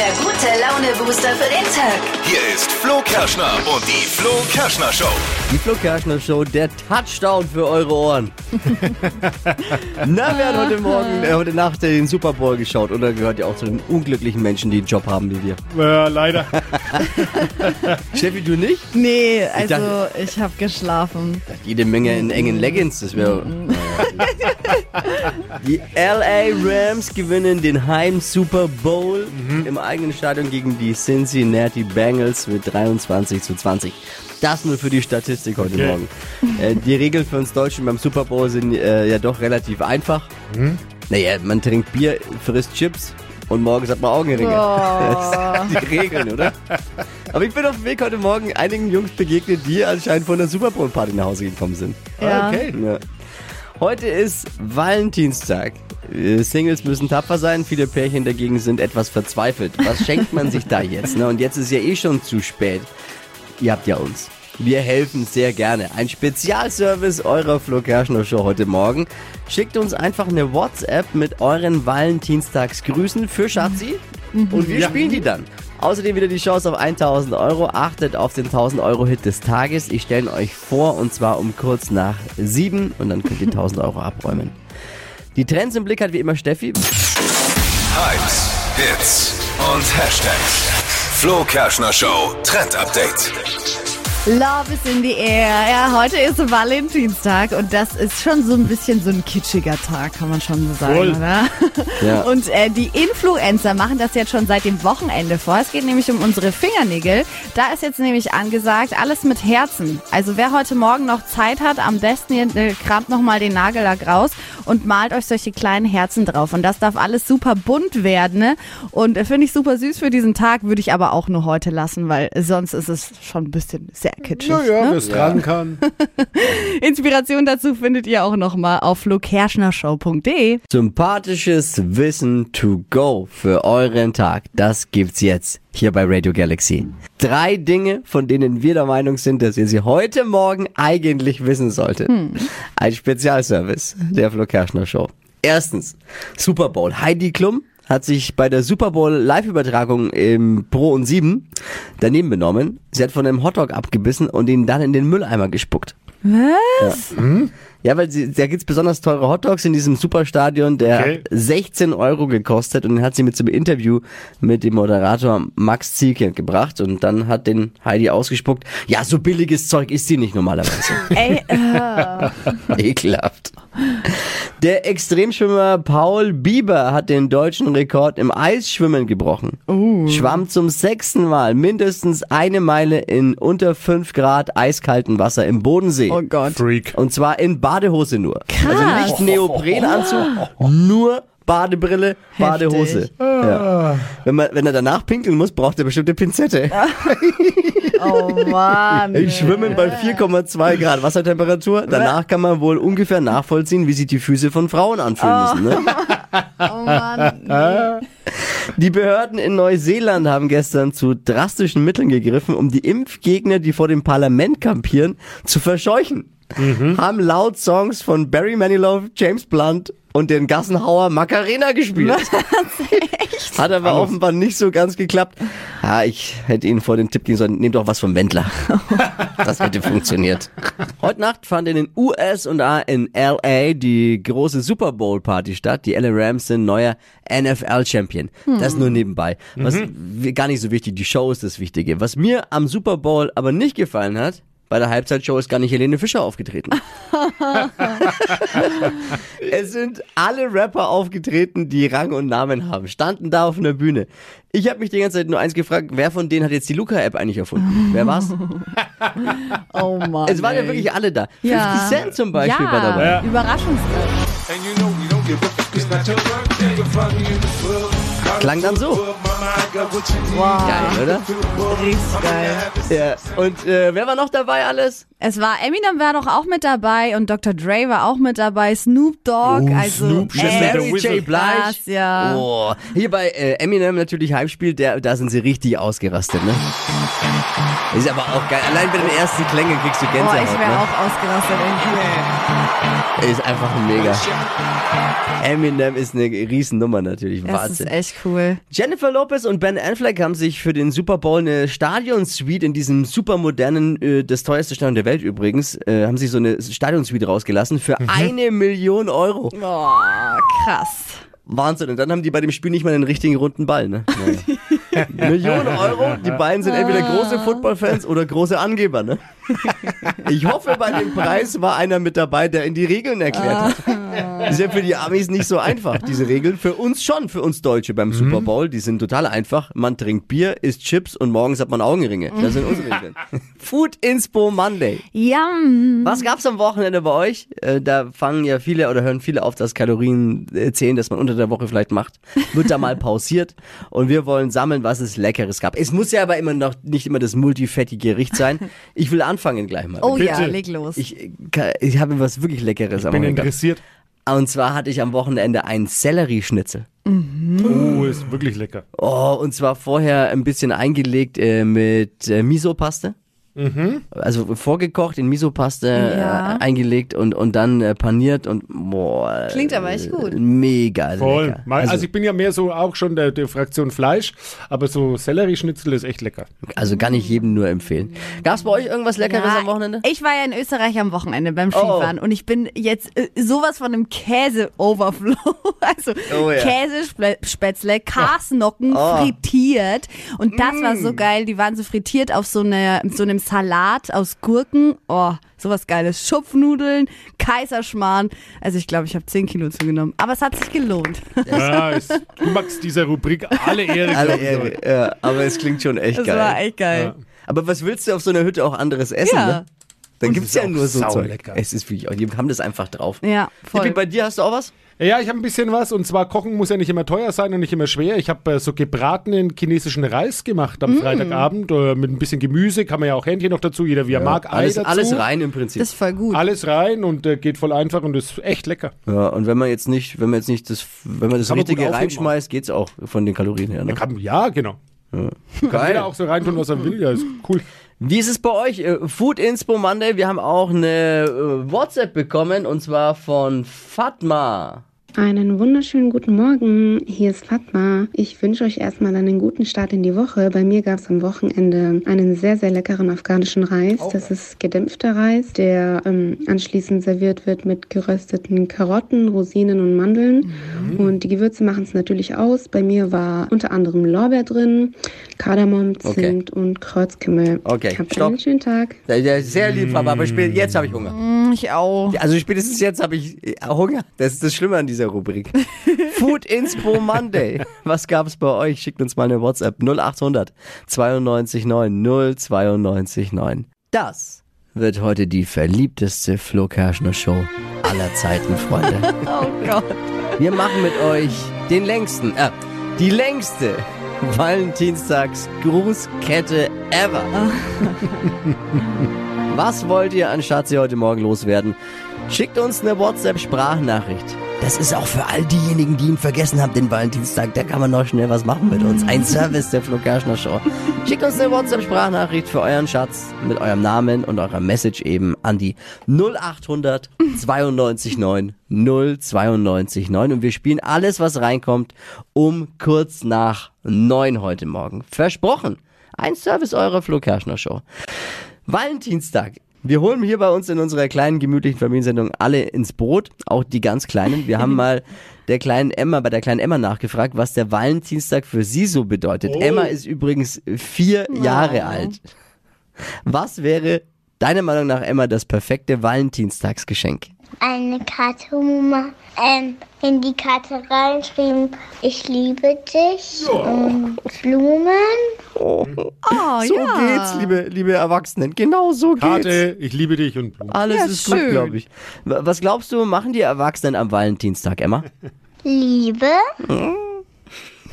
der gute Laune-Booster für den Tag. Hier ist Flo Kerschner und die Flo Kerschner Show. Die Flo Kerschner Show, der Touchdown für eure Ohren. Na, wer hat heute Morgen, äh, heute Nacht den Super Bowl geschaut oder gehört ja auch zu den unglücklichen Menschen, die einen Job haben wie wir? Ja, leider. Steffi, du nicht? Nee, also dachte- ich habe geschlafen. Jede Menge in engen Leggings, das wäre. Die LA Rams gewinnen den Heim Super Bowl im eigenen Stadion gegen die Cincinnati Bengals mit 23 zu 20. Das nur für die Statistik heute Okay. Morgen. Äh, die Regeln für uns Deutschen beim Super Bowl sind äh, ja doch relativ einfach. Naja, man trinkt Bier, frisst Chips und morgens hat man Augenringe. Das sind die Regeln, oder? Aber ich bin auf dem Weg heute Morgen einigen Jungs begegnet, die anscheinend von der Super Bowl Party nach Hause gekommen sind. Ja. Okay. Ja. Heute ist Valentinstag. Äh, Singles müssen tapfer sein, viele Pärchen dagegen sind etwas verzweifelt. Was schenkt man sich da jetzt? Ne? Und jetzt ist ja eh schon zu spät. Ihr habt ja uns. Wir helfen sehr gerne. Ein Spezialservice eurer Flo Kerschner Show heute Morgen. Schickt uns einfach eine WhatsApp mit euren Valentinstagsgrüßen für Schatzi und wir Ja. spielen die dann. Außerdem wieder die Chance auf 1000 Euro. Achtet auf den 1000 Euro Hit des Tages. Ich stelle ihn euch vor und zwar um kurz nach sieben und dann könnt ihr 1000 Euro abräumen. Die Trends im Blick hat wie immer Steffi. Hypes, Hits und Hashtags. Flo Kerschner Show Trend Update. Love is in the air. Ja, heute ist Valentinstag und das ist schon so ein bisschen so ein kitschiger Tag, kann man schon so sagen, Voll. oder? Ja. Und äh, die Influencer machen das jetzt schon seit dem Wochenende vor. Es geht nämlich um unsere Fingernägel. Da ist jetzt nämlich angesagt, alles mit Herzen. Also wer heute Morgen noch Zeit hat, am besten ihr äh, kramt nochmal den Nagellack raus und malt euch solche kleinen Herzen drauf. Und das darf alles super bunt werden. Ne? Und äh, finde ich super süß für diesen Tag, würde ich aber auch nur heute lassen, weil sonst ist es schon ein bisschen sehr kitschig. Naja, ne? wer es tragen kann. Inspiration dazu findet ihr auch nochmal auf flokerschnershow.de. Sympathisches Wissen to go für euren Tag. Das gibt's jetzt hier bei Radio Galaxy. Drei Dinge, von denen wir der Meinung sind, dass ihr sie heute Morgen eigentlich wissen solltet. Ein Spezialservice der Flo Kerschner Show. Erstens, Super Bowl. Heidi Klum hat sich bei der Super Bowl Live-Übertragung im Pro und 7 daneben benommen. Sie hat von einem Hotdog abgebissen und ihn dann in den Mülleimer gespuckt. Was? Ja, weil sie, da gibt's besonders teure Hotdogs in diesem Superstadion, der Okay. hat 16 Euro gekostet und den hat sie mit zum Interview mit dem Moderator Max Zielke gebracht und dann hat den Heidi ausgespuckt, ja, so billiges Zeug isst sie nicht normalerweise. Ey, äh, Ekelhaft. Der Extremschwimmer Paul Bieber hat den deutschen Rekord im Eisschwimmen gebrochen. Schwamm zum sechsten Mal mindestens eine Meile in unter 5 Grad eiskaltem Wasser im Bodensee. oh Gott. Freak. Und zwar in Badehose nur. Also Krass. nicht Neoprenanzug, nur Badebrille, Badehose. Ja. Wenn, man, wenn er danach pinkeln muss, braucht er bestimmte Pinzette. Oh Mann. Ich schwimme bei 4,2 Grad Wassertemperatur. Danach kann man wohl ungefähr nachvollziehen, wie sich die Füße von Frauen anfühlen müssen. Ne? Oh Mann. Die Behörden in Neuseeland haben gestern zu drastischen Mitteln gegriffen, um die Impfgegner, die vor dem Parlament kampieren, zu verscheuchen. Haben laut Songs von Barry Manilow, James Blunt und den Gassenhauer Macarena gespielt. Hat aber offenbar nicht so ganz geklappt. Ja, ich hätte Ihnen vor den Tipp geben sollen, nehmt doch was vom Wendler. Das hätte funktioniert. Heute Nacht fand in den USA in LA die große Super Bowl Party statt. Die LA Rams sind neuer NFL Champion. Das nur nebenbei. Was w- gar nicht so wichtig, die Show ist das Wichtige. Was mir am Super Bowl aber nicht gefallen hat, bei der Halbzeitshow ist gar nicht Helene Fischer aufgetreten. es sind alle Rapper aufgetreten, die Rang und Namen haben, standen da auf einer Bühne. Ich habe mich die ganze Zeit nur eins gefragt, wer von denen hat jetzt die Luca-App eigentlich erfunden? Wer war's? Oh Mann. Es waren ja wirklich alle da. 50 Ja. Cent zum Beispiel ja, war dabei. Ja. Club. Klang dann so. Wow. Geil, oder? Richtig geil. Ja. Und äh, wer war noch dabei alles? Es war Eminem war doch auch mit dabei und Dr. Dre war auch mit dabei, Snoop Dogg, Oh, also Snoop, Mary. J. Blige. ja. Oh. Hier bei äh, Eminem natürlich Heimspiel, der, da sind sie richtig ausgerastet, ne? Ist aber auch geil. Allein bei den ersten Klängen kriegst du Boah, Gänsehaut, ich wäre ne? auch ausgerastet irgendwie. Ist einfach mega. Eminem ist eine Riesennummer natürlich. Das ist Wahnsinn. echt cool. Jennifer Lopez Lopez und Ben Affleck haben sich für den Super Bowl eine Stadionsuite in diesem supermodernen, äh, das teuerste Stadion der Welt übrigens, äh, haben sich so eine Stadionsuite rausgelassen für eine Million Euro. Oh, krass. Wahnsinn. Und dann haben die bei dem Spiel nicht mal einen richtigen runden Ball, ne? Millionen Euro. Die beiden sind entweder große Footballfans oder große Angeber, ne? Ich hoffe, bei dem Preis war einer mit dabei, der in die Regeln erklärt hat. Das ist ja für die Amis nicht so einfach, diese Regeln. Für uns schon, für uns Deutsche beim Super Bowl. Die sind total einfach. Man trinkt Bier, isst Chips und morgens hat man Augenringe. Das sind unsere Regeln. Food Inspo Monday. Yum. Was gab's am Wochenende bei euch? Äh, da fangen ja viele oder hören viele auf das Kalorien äh, zählen, das man unter der Woche vielleicht macht. Wird da mal pausiert und wir wollen sammeln, was es Leckeres gab. Es muss ja aber immer noch nicht immer das multifettige Gericht sein. Ich will anfangen gleich mal. Oh ja, Bitte. leg los. Ich, äh, ich habe was wirklich Leckeres am Bin interessiert. Und zwar hatte ich am Wochenende einen Sellerieschnitzel. Oh, ist wirklich lecker. Oh, und zwar vorher ein bisschen eingelegt äh, mit äh, Miso-Paste. Also vorgekocht in Miso-Paste Ja. äh, eingelegt und, und dann äh, paniert und boah. Klingt aber echt gut. Mega Voll. lecker. Mal- Also, ich bin ja mehr so auch schon der, der Fraktion Fleisch, aber so Sellerieschnitzel ist echt lecker. Also kann ich jedem nur empfehlen. Gab's bei euch irgendwas Leckeres Ja, am Wochenende? Ich war ja in Österreich am Wochenende beim Skifahren und ich bin jetzt äh, sowas von einem Käse-Overflow. Also Oh ja. Käsespätzle, Karsnocken Oh. frittiert. Und das war so geil. Die waren so frittiert auf so, eine, so einem Salat aus Gurken. Oh, sowas Geiles. Schupfnudeln, Kaiserschmarrn. Also ich glaube, ich habe 10 Kilo zugenommen. Aber es hat sich gelohnt. Ja, ist, du magst dieser Rubrik alle Ehre. Alle. Ehre. Ja, aber es klingt schon echt Das geil. war echt geil. Aber was willst du auf so einer Hütte auch anderes essen? Ja. Ne? Dann gibt's ist ja nur so Zeug. saulecker. Es ist wirklich, die haben das einfach drauf. Ja, Tippi, voll. bei dir hast du auch was? Ja, ich habe ein bisschen was und zwar Kochen muss ja nicht immer teuer sein und nicht immer schwer. Ich habe äh, so gebratenen chinesischen Reis gemacht Mm. am Freitagabend äh, mit ein bisschen Gemüse, kann man ja auch Hähnchen noch dazu, jeder wie er mag, Ei Alles, dazu. alles rein im Prinzip. Das ist voll gut. Alles rein und äh, geht voll einfach und ist echt lecker. Ja, und wenn man jetzt nicht, wenn man jetzt nicht das, wenn man das Kann man Richtige aufheben reinschmeißt, geht's auch von den Kalorien her. Ne? Kann, ja, genau. Kann jeder auch so reintun, was er will. Ja, ist cool. Wie ist es bei euch? Äh, Food Inspo Monday. Wir haben auch eine äh, WhatsApp bekommen und zwar von Fatma. Einen wunderschönen guten Morgen. Hier ist Fatma. Ich wünsche euch erstmal einen guten Start in die Woche. Bei mir gab es am Wochenende einen sehr, sehr leckeren afghanischen Reis. Das ist gedämpfter Reis, der ähm, anschließend serviert wird mit gerösteten Karotten, Rosinen und Mandeln. Und die Gewürze machen es natürlich aus. Bei mir war unter anderem Lorbeer drin, Kardamom, Okay. Zimt und Kreuzkümmel. Okay, Habt stopp. einen schönen Tag. Ist sehr lieb, aber spät, jetzt habe ich Hunger. Ich auch. Also spätestens jetzt habe ich äh, Hunger. Das ist das Schlimme an dieser Rubrik. Food Inspo Monday. Was gab es bei euch? Schickt uns mal eine WhatsApp 0800 92 9 092 9. Das wird heute die verliebteste Flo Kerschner Show aller Zeiten, Freunde. Oh Gott. Wir machen mit euch den längsten, äh, die längste Valentinstags-Grußkette ever. Was wollt ihr an Schatzi heute Morgen loswerden? Schickt uns eine WhatsApp-Sprachnachricht. Das ist auch für all diejenigen, die ihn vergessen haben, den Valentinstag. Da kann man noch schnell was machen mit uns. Ein Service der Flo Kerschner Show. Schickt uns eine WhatsApp-Sprachnachricht für euren Schatz mit eurem Namen und eurer Message eben an die 0800 92 9 092 9. Und wir spielen alles, was reinkommt, um kurz nach neun heute Morgen. Versprochen. Ein Service eurer Flo Kerschner Show. Valentinstag. Wir holen hier bei uns in unserer kleinen gemütlichen Familiensendung alle ins Boot, auch die ganz Kleinen. Wir haben mal der kleinen Emma, bei der kleinen Emma nachgefragt, was der Valentinstag für sie so bedeutet. Emma ist übrigens vier Jahre alt. Was wäre deiner Meinung nach, Emma, das perfekte Valentinstagsgeschenk? Eine Karte, wo man ähm, in die Karte reinschrieben, ich liebe dich und Blumen. Oh, so ja. geht's, liebe, liebe Erwachsenen. Genau so geht's. Karte, ich liebe dich und Blumen. Alles Ja, ist gut, schön. glaube ich. Was glaubst du, machen die Erwachsenen am Valentinstag, Emma? Liebe,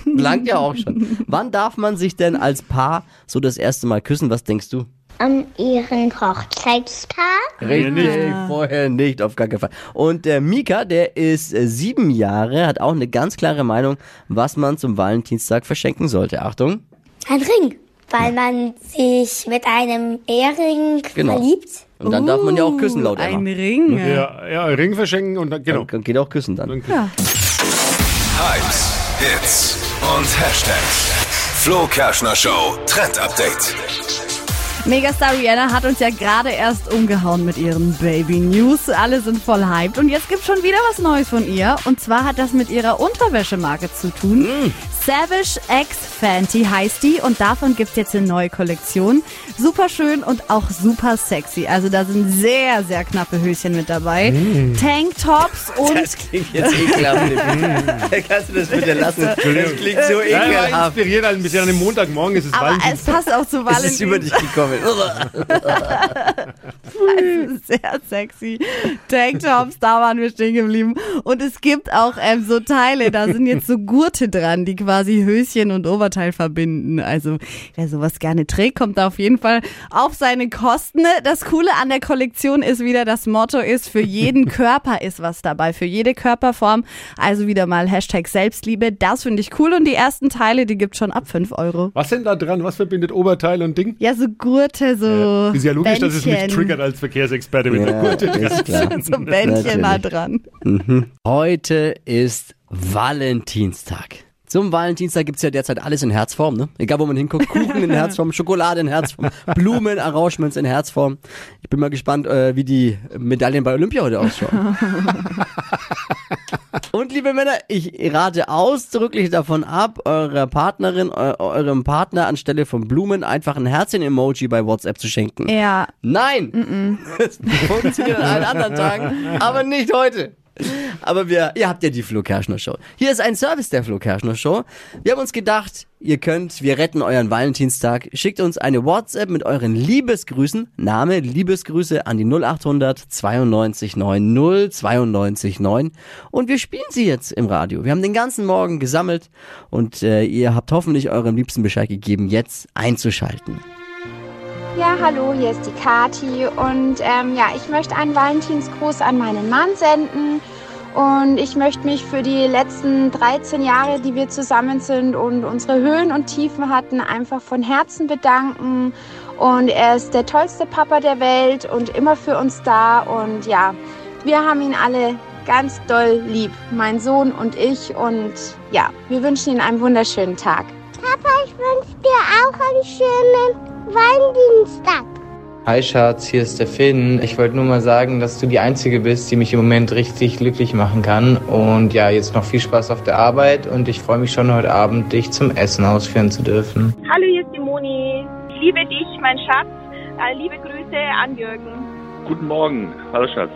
Langt ja auch schon. Wann darf man sich denn als Paar so das erste Mal küssen? Was denkst du? An ihren Hochzeitstag. Richtig, vorher nicht, auf gar keinen Fall. Und der Mika, der ist äh, sieben Jahre, hat auch eine ganz klare Meinung, was man zum Valentinstag verschenken sollte. Achtung. Ein Ring, weil man sich mit einem Ehering Genau. verliebt. Und dann darf man ja auch küssen, laut Ein Emma. Ring. Ja, ja, Ring verschenken und dann, genau. Dann geht auch küssen dann. Dann- Hypes, Hits und Hashtags. Flo Kerschner Show Trend Update. Megastar Rihanna hat uns ja gerade erst umgehauen mit ihren Baby News. Alle sind voll hyped. Und jetzt gibt's schon wieder was Neues von ihr. Und zwar hat das mit ihrer Unterwäschemarke zu tun. Savage X Fenty heißt die. Und davon gibt's jetzt eine neue Kollektion. Super schön und auch super sexy. Also da sind sehr, sehr knappe Höschen mit dabei. Tanktops und Das klingt jetzt ekelhaft. Kannst du das bitte lassen? Das klingt so Ja, ekelhaft. inspiriert halt ein bisschen an dem Montagmorgen ist es aber es passt auch zu Es ist über Valentin. dich gekommen. Sehr sexy. Tanktops, da waren wir stehen geblieben. Und es gibt auch ähm, so Teile, da sind jetzt so Gurte dran, die quasi Höschen und Oberteil verbinden. Also wer sowas gerne trägt, kommt da auf jeden Fall auf seine Kosten. Das Coole an der Kollektion ist wieder, das Motto ist, für jeden Körper ist was dabei, für jede Körperform. Also wieder mal Hashtag Selbstliebe. Das finde ich cool. Und die ersten Teile, die gibt schon ab 5 Euro. Was denn da dran? Was verbindet Oberteil und Ding? Ja, so Gurte, so Ist ja logisch, dass es mich Bändchen. triggert als Verkehrsexperte mit der Ja, Gurte. ist klar. So Bändchen da dran. Heute ist Valentinstag. Zum Valentinstag gibt's ja derzeit alles in Herzform, ne? Egal wo man hinguckt, Kuchen in Herzform, Schokolade in Herzform, Blumen, Arrangements in Herzform. Ich bin mal gespannt, äh, wie die Medaillen bei Olympia heute ausschauen. Und liebe Männer, ich rate ausdrücklich davon ab, eurer Partnerin, eu eurem Partner anstelle von Blumen einfach ein Herzchen-Emoji bei WhatsApp zu schenken. Ja, Nein! Das funktioniert an anderen Tagen, aber nicht heute. Aber wir, ihr habt ja die Flo Kerschner Show. Hier ist ein Service der Flo Kerschner Show. Wir haben uns gedacht, ihr könnt, wir retten euren Valentinstag. Schickt uns eine WhatsApp mit euren Liebesgrüßen, Name, Liebesgrüße an die 0800 92 90 92 9 und wir spielen sie jetzt im Radio. Wir haben den ganzen Morgen gesammelt und äh, ihr habt hoffentlich eurem Liebsten Bescheid gegeben, jetzt einzuschalten. Ja, hallo, hier ist die Kati und ähm, ja, ich möchte einen Valentinsgruß an meinen Mann senden und ich möchte mich für die letzten 13 Jahre, die wir zusammen sind und unsere Höhen und Tiefen hatten, einfach von Herzen bedanken und er ist der tollste Papa der Welt und immer für uns da und ja, wir haben ihn alle ganz doll lieb, mein Sohn und ich und ja, wir wünschen Ihnen einen wunderschönen Tag. Papa, ich wünsche dir auch einen schönen Valentinstag. Hi Schatz, hier ist der Finn. Ich wollte nur mal sagen, dass du die Einzige bist, die mich im Moment richtig glücklich machen kann. Und ja, jetzt noch viel Spaß auf der Arbeit und ich freue mich schon heute Abend, dich zum Essen ausführen zu dürfen. Hallo, hier ist die Moni. Ich liebe dich, mein Schatz. Äh, liebe Grüße an Jürgen. Guten Morgen. Hallo Schatz.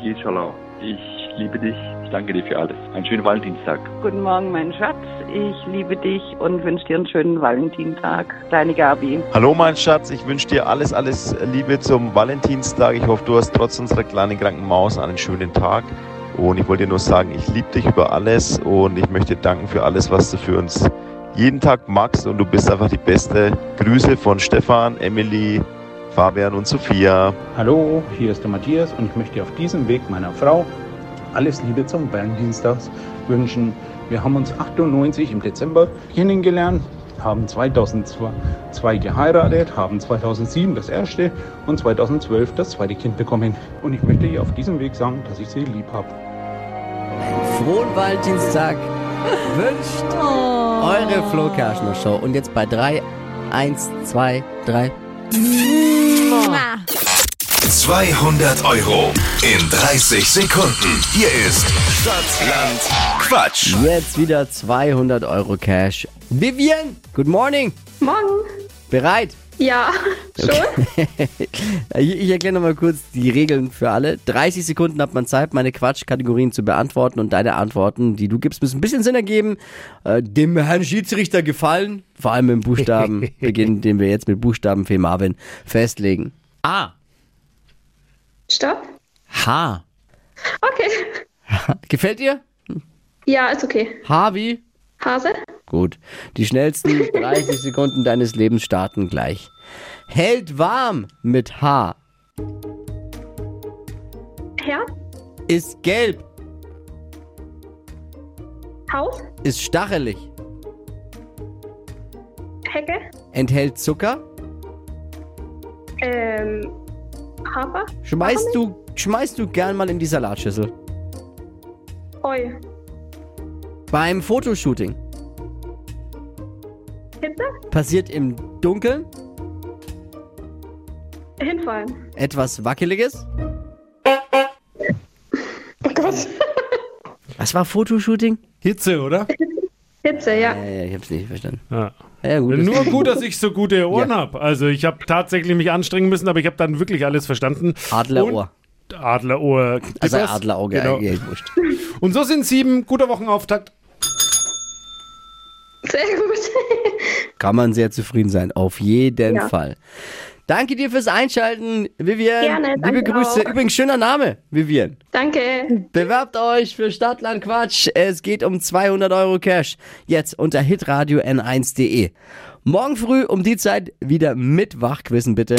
Hier ist Charlotte. Ich liebe dich. Danke dir für alles. Einen schönen Valentinstag. Guten Morgen, mein Schatz. Ich liebe dich und wünsche dir einen schönen Valentinstag. Deine Gabi. Hallo mein Schatz, ich wünsche dir alles, alles Liebe zum Valentinstag. Ich hoffe, du hast trotz unserer kleinen kranken Maus einen schönen Tag. Und ich wollte dir nur sagen, ich liebe dich über alles und ich möchte dir danken für alles, was du für uns jeden Tag machst. Und du bist einfach die Beste. Grüße von Stefan, Emily, Fabian und Sophia. Hallo, hier ist der Matthias und ich möchte auf diesem Weg meiner Frau alles Liebe zum Valentinstag wünschen. Wir haben uns 98 im Dezember kennengelernt, haben 2002 geheiratet, haben 2007 das erste und 2012 das zweite Kind bekommen. Und ich möchte ihr auf diesem Weg sagen, dass ich sie lieb habe. Frohen Valentinstag wünscht eure Flo Kerschner Show. Und jetzt bei 3, 1, 2, 3. 200 Euro in 30 Sekunden. Hier ist Stadtland Quatsch. Jetzt wieder 200 Euro Cash. Vivian, good morning. Morgen. Bereit? Ja, schon. ich ich erkläre nochmal kurz die Regeln für alle. 30 Sekunden hat man Zeit, meine Quatschkategorien zu beantworten und deine Antworten, die du gibst, müssen ein bisschen Sinn ergeben, äh, dem Herrn Schiedsrichter gefallen, vor allem im Buchstabenbeginn, den wir jetzt mit Buchstabenfee Marvin festlegen. A. Stopp. H. Okay. Gefällt dir? Ja, ist okay. H wie? Hase. Gut. Die schnellsten 30 Sekunden deines Lebens starten gleich. Hält warm mit H. Herz. Ist gelb. Haus. Ist stachelig. Hecke. Enthält Zucker. Ähm. Hafer. Schmeißt du, schmeißt du gern mal in die Salatschüssel. Heu. Beim Fotoshooting. Hitze? Passiert im Dunkeln? Hinfallen. Etwas Wackeliges? Oh Gott. Was war Fotoshooting? Hitze, oder? Hitze, ja. Ja, ja, ich hab's nicht verstanden. Ja. Ja, gut. das- Nur gut, dass ich so gute Ohren hab. Also ich habe tatsächlich mich anstrengen müssen, aber ich habe dann wirklich alles verstanden. Adlerohr. Und Adlerohr. Also. Adlerauge, Genau. ja, wurscht. Und so sind sieben. Guter Wochenauftakt. Sehr gut. Kann man sehr zufrieden sein, auf jeden Ja. Fall. Danke dir fürs Einschalten, Vivian. Gerne, Liebe Grüße. auch. Übrigens, schöner Name, Vivian. Danke. Bewerbt euch für Stadtland Quatsch. Es geht um 200 Euro Cash. Jetzt unter hitradio n1.de. Morgen früh um die Zeit wieder mit Wachquissen, bitte.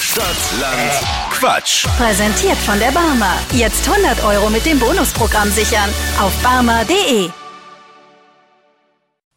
Stadtland Quatsch. Präsentiert von der Barmer. Jetzt 100 Euro mit dem Bonusprogramm sichern. Auf barmer.de.